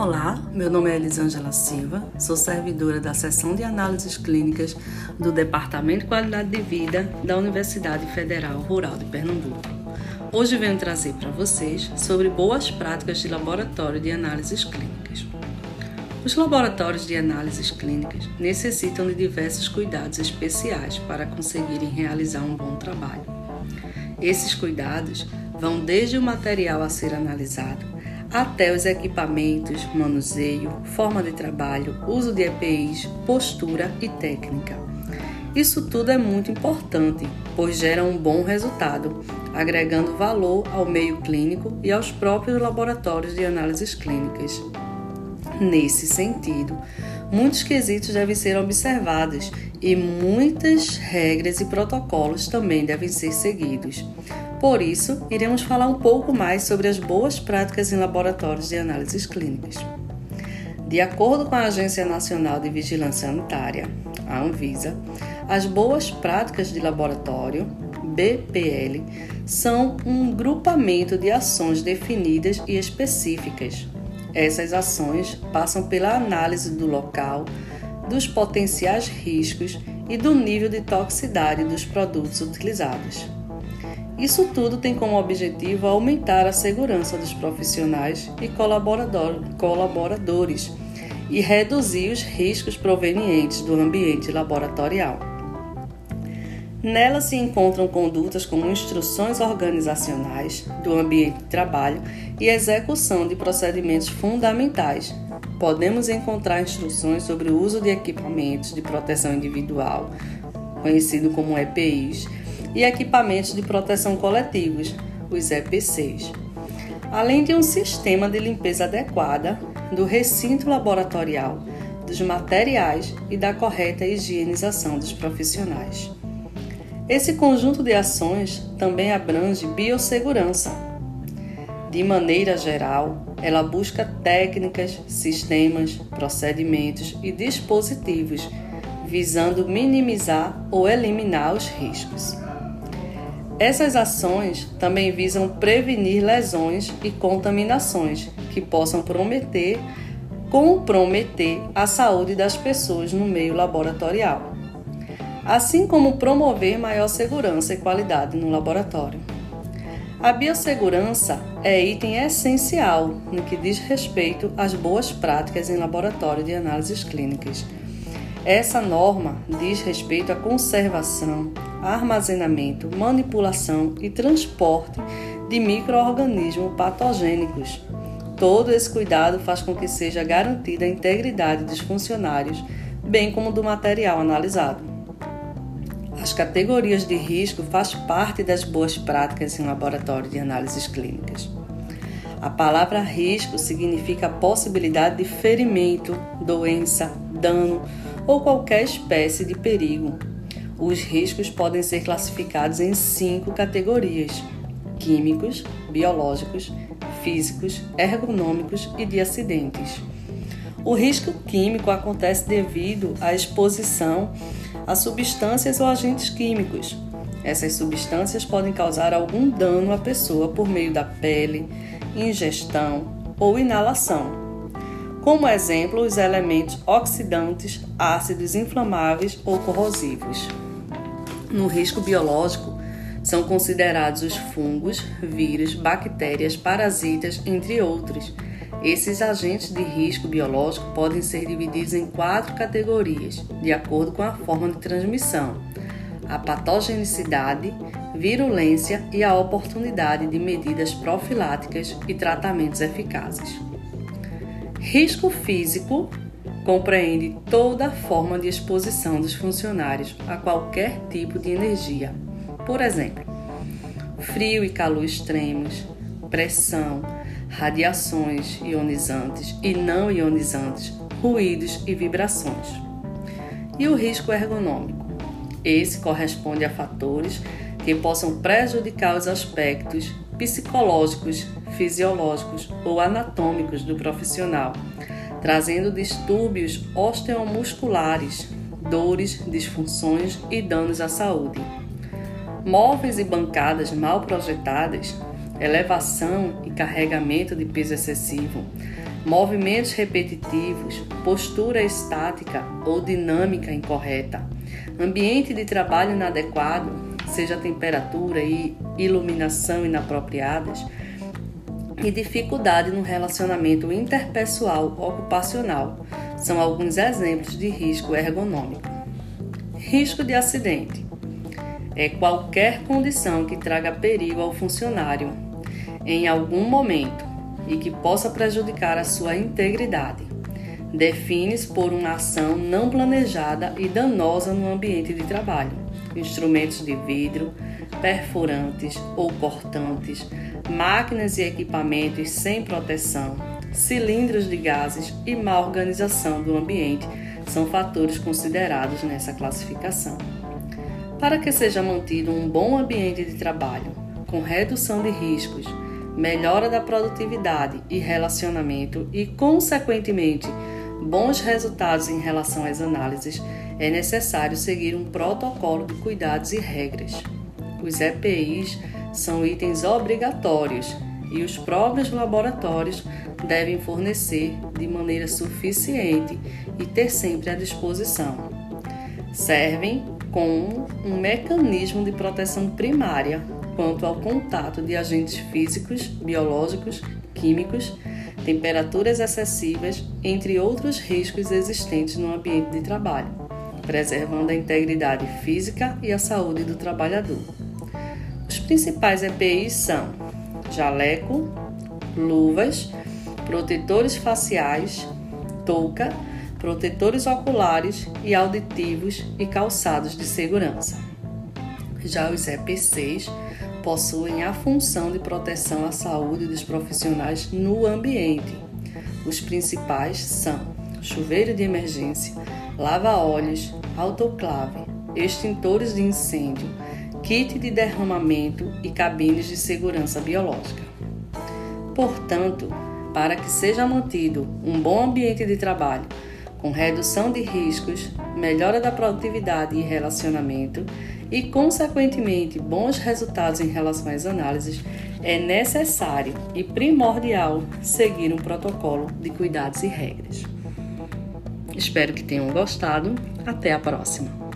Olá, meu nome é Elisângela Silva, sou servidora da seção de análises clínicas do Departamento de Qualidade de Vida da Universidade Federal Rural de Pernambuco. Hoje venho trazer para vocês sobre boas práticas de laboratório de análises clínicas. Os laboratórios de análises clínicas necessitam de diversos cuidados especiais para conseguirem realizar um bom trabalho. Esses cuidados vão desde o material a ser analisado até os equipamentos, manuseio, forma de trabalho, uso de EPIs, postura e técnica. Isso tudo é muito importante, pois gera um bom resultado, agregando valor ao meio clínico e aos próprios laboratórios de análises clínicas. Nesse sentido, muitos quesitos devem ser observados e muitas regras e protocolos também devem ser seguidos. Por isso, iremos falar um pouco mais sobre as boas práticas em laboratórios de análises clínicas. De acordo com a Agência Nacional de Vigilância Sanitária, a Anvisa, as boas práticas de laboratório, BPL, são um grupamento de ações definidas e específicas. Essas ações passam pela análise do local, dos potenciais riscos e do nível de toxicidade dos produtos utilizados. Isso tudo tem como objetivo aumentar a segurança dos profissionais e colaborador, colaboradores e reduzir os riscos provenientes do ambiente laboratorial. Nela se encontram condutas como instruções organizacionais do ambiente de trabalho e execução de procedimentos fundamentais. Podemos encontrar instruções sobre o uso de equipamentos de proteção individual, conhecido como EPIs, e equipamentos de proteção coletivos, os EPCs, além de um sistema de limpeza adequada do recinto laboratorial, dos materiais e da correta higienização dos profissionais. Esse conjunto de ações também abrange biossegurança. De maneira geral, ela busca técnicas, sistemas, procedimentos e dispositivos visando minimizar ou eliminar os riscos. Essas ações também visam prevenir lesões e contaminações que possam prometer comprometer a saúde das pessoas no meio laboratorial, assim como promover maior segurança e qualidade no laboratório. A biossegurança é item essencial no que diz respeito às boas práticas em laboratório de análises clínicas essa norma diz respeito à conservação, armazenamento, manipulação e transporte de microorganismos patogênicos. Todo esse cuidado faz com que seja garantida a integridade dos funcionários, bem como do material analisado. As categorias de risco faz parte das boas práticas em laboratório de análises clínicas. A palavra risco significa a possibilidade de ferimento, doença, dano ou qualquer espécie de perigo. Os riscos podem ser classificados em cinco categorias: químicos, biológicos, físicos, ergonômicos e de acidentes. O risco químico acontece devido à exposição a substâncias ou agentes químicos. Essas substâncias podem causar algum dano à pessoa por meio da pele, ingestão ou inalação como exemplo os elementos oxidantes, ácidos inflamáveis ou corrosivos. No risco biológico, são considerados os fungos, vírus, bactérias, parasitas, entre outros. Esses agentes de risco biológico podem ser divididos em quatro categorias, de acordo com a forma de transmissão: a patogenicidade, virulência e a oportunidade de medidas profiláticas e tratamentos eficazes. Risco físico compreende toda forma de exposição dos funcionários a qualquer tipo de energia. Por exemplo, frio e calor extremos, pressão, radiações ionizantes e não ionizantes, ruídos e vibrações. E o risco ergonômico? Esse corresponde a fatores que possam prejudicar os aspectos psicológicos, fisiológicos ou anatômicos do profissional, trazendo distúrbios osteomusculares, dores, disfunções e danos à saúde. Móveis e bancadas mal projetadas, elevação e carregamento de peso excessivo, movimentos repetitivos, postura estática ou dinâmica incorreta, ambiente de trabalho inadequado, seja temperatura e iluminação inapropriadas, e dificuldade no relacionamento interpessoal ocupacional são alguns exemplos de risco ergonômico. Risco de acidente é qualquer condição que traga perigo ao funcionário em algum momento e que possa prejudicar a sua integridade. Define-se por uma ação não planejada e danosa no ambiente de trabalho. Instrumentos de vidro, perfurantes ou cortantes, máquinas e equipamentos sem proteção, cilindros de gases e má organização do ambiente são fatores considerados nessa classificação. Para que seja mantido um bom ambiente de trabalho, com redução de riscos, melhora da produtividade e relacionamento e, consequentemente, bons resultados em relação às análises, é necessário seguir um protocolo de cuidados e regras. Os EPIs são itens obrigatórios e os próprios laboratórios devem fornecer de maneira suficiente e ter sempre à disposição. Servem com um mecanismo de proteção primária quanto ao contato de agentes físicos, biológicos, químicos, temperaturas excessivas, entre outros riscos existentes no ambiente de trabalho, preservando a integridade física e a saúde do trabalhador. Os principais EPIs são jaleco, luvas, protetores faciais, touca, protetores oculares e auditivos e calçados de segurança. Já os EPCs possuem a função de proteção à saúde dos profissionais no ambiente. Os principais são chuveiro de emergência, lava-óleos, autoclave, extintores de incêndio, kit de derramamento e cabines de segurança biológica. Portanto, para que seja mantido um bom ambiente de trabalho, com redução de riscos, melhora da produtividade e relacionamento e, consequentemente, bons resultados em relação às análises, é necessário e primordial seguir um protocolo de cuidados e regras. Espero que tenham gostado. Até a próxima!